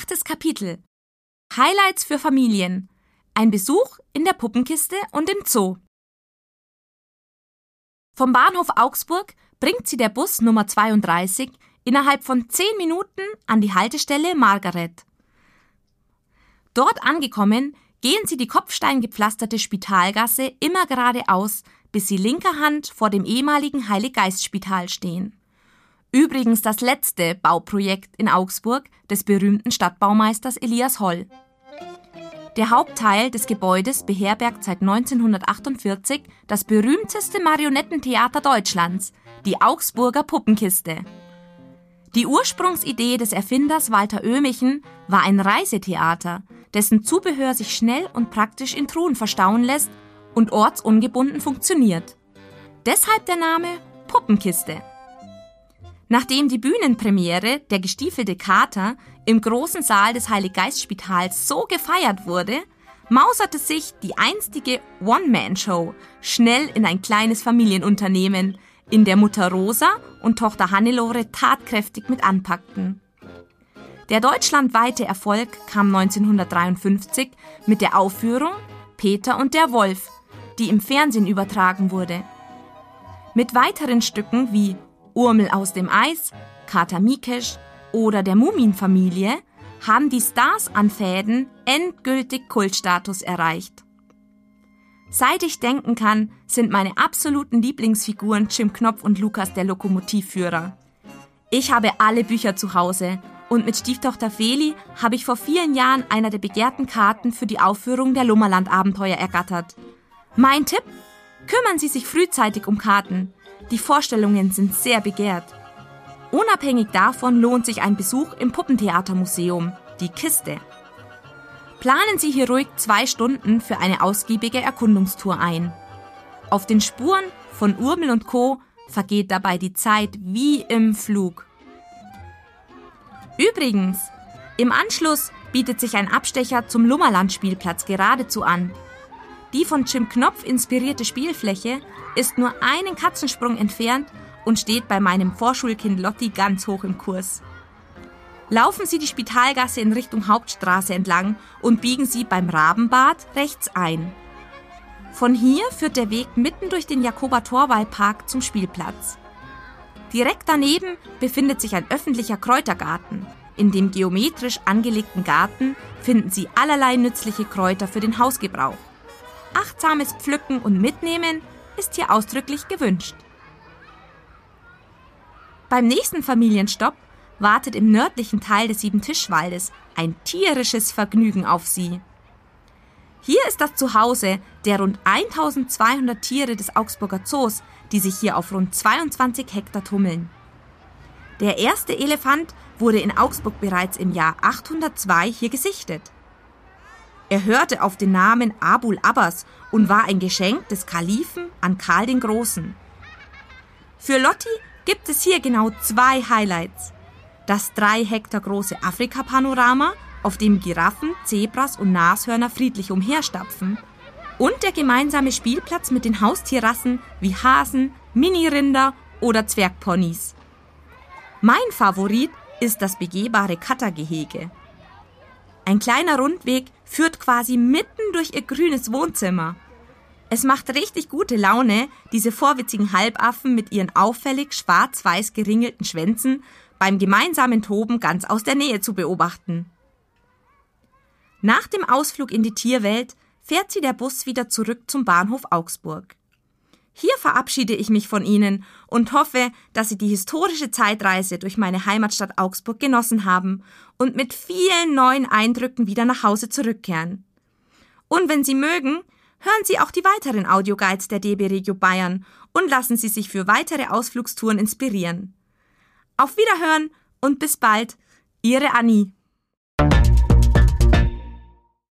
Achtes Kapitel. Highlights für Familien. Ein Besuch in der Puppenkiste und im Zoo. Vom Bahnhof Augsburg bringt sie der Bus Nummer 32 innerhalb von 10 Minuten an die Haltestelle Margaret. Dort angekommen, gehen sie die kopfsteingepflasterte Spitalgasse immer geradeaus, bis sie linker Hand vor dem ehemaligen Heiliggeistspital stehen. Übrigens das letzte Bauprojekt in Augsburg des berühmten Stadtbaumeisters Elias Holl. Der Hauptteil des Gebäudes beherbergt seit 1948 das berühmteste Marionettentheater Deutschlands, die Augsburger Puppenkiste. Die Ursprungsidee des Erfinders Walter Oehmichen war ein Reisetheater, dessen Zubehör sich schnell und praktisch in Truhen verstauen lässt und ortsungebunden funktioniert. Deshalb der Name Puppenkiste. Nachdem die Bühnenpremiere Der gestiefelte Kater im großen Saal des Heiliggeistspitals so gefeiert wurde, mauserte sich die einstige One-Man-Show schnell in ein kleines Familienunternehmen, in der Mutter Rosa und Tochter Hannelore tatkräftig mit anpackten. Der deutschlandweite Erfolg kam 1953 mit der Aufführung Peter und der Wolf, die im Fernsehen übertragen wurde. Mit weiteren Stücken wie Urmel aus dem Eis, Kater Mikesh oder der Muminfamilie haben die Stars an Fäden endgültig Kultstatus erreicht. Seit ich denken kann, sind meine absoluten Lieblingsfiguren Jim Knopf und Lukas der Lokomotivführer. Ich habe alle Bücher zu Hause und mit Stieftochter Feli habe ich vor vielen Jahren einer der begehrten Karten für die Aufführung der Lummerland-Abenteuer ergattert. Mein Tipp? Kümmern Sie sich frühzeitig um Karten. Die Vorstellungen sind sehr begehrt. Unabhängig davon lohnt sich ein Besuch im Puppentheatermuseum, die Kiste. Planen Sie hier ruhig zwei Stunden für eine ausgiebige Erkundungstour ein. Auf den Spuren von Urmel und Co. vergeht dabei die Zeit wie im Flug. Übrigens, im Anschluss bietet sich ein Abstecher zum Lummerland-Spielplatz geradezu an. Die von Jim Knopf inspirierte Spielfläche ist nur einen Katzensprung entfernt und steht bei meinem Vorschulkind Lotti ganz hoch im Kurs. Laufen Sie die Spitalgasse in Richtung Hauptstraße entlang und biegen Sie beim Rabenbad rechts ein. Von hier führt der Weg mitten durch den Jakober-Torwall-Park zum Spielplatz. Direkt daneben befindet sich ein öffentlicher Kräutergarten. In dem geometrisch angelegten Garten finden Sie allerlei nützliche Kräuter für den Hausgebrauch. Achtsames Pflücken und Mitnehmen ist hier ausdrücklich gewünscht. Beim nächsten Familienstopp wartet im nördlichen Teil des Siebentischwaldes ein tierisches Vergnügen auf Sie. Hier ist das Zuhause der rund 1200 Tiere des Augsburger Zoos, die sich hier auf rund 22 Hektar tummeln. Der erste Elefant wurde in Augsburg bereits im Jahr 802 hier gesichtet. Er hörte auf den Namen Abul Abbas und war ein Geschenk des Kalifen an Karl den Großen. Für Lotti gibt es hier genau zwei Highlights das drei Hektar große Afrika-Panorama, auf dem Giraffen, Zebras und Nashörner friedlich umherstapfen, und der gemeinsame Spielplatz mit den Haustierrassen wie Hasen, Minirinder oder Zwergponys. Mein Favorit ist das begehbare Kattergehege. Ein kleiner Rundweg führt quasi mitten durch ihr grünes Wohnzimmer. Es macht richtig gute Laune, diese vorwitzigen Halbaffen mit ihren auffällig schwarz-weiß geringelten Schwänzen beim gemeinsamen Toben ganz aus der Nähe zu beobachten. Nach dem Ausflug in die Tierwelt fährt sie der Bus wieder zurück zum Bahnhof Augsburg. Hier verabschiede ich mich von Ihnen und hoffe, dass Sie die historische Zeitreise durch meine Heimatstadt Augsburg genossen haben und mit vielen neuen Eindrücken wieder nach Hause zurückkehren. Und wenn Sie mögen, hören Sie auch die weiteren Audioguides der DB Regio Bayern und lassen Sie sich für weitere Ausflugstouren inspirieren. Auf Wiederhören und bis bald, Ihre Annie.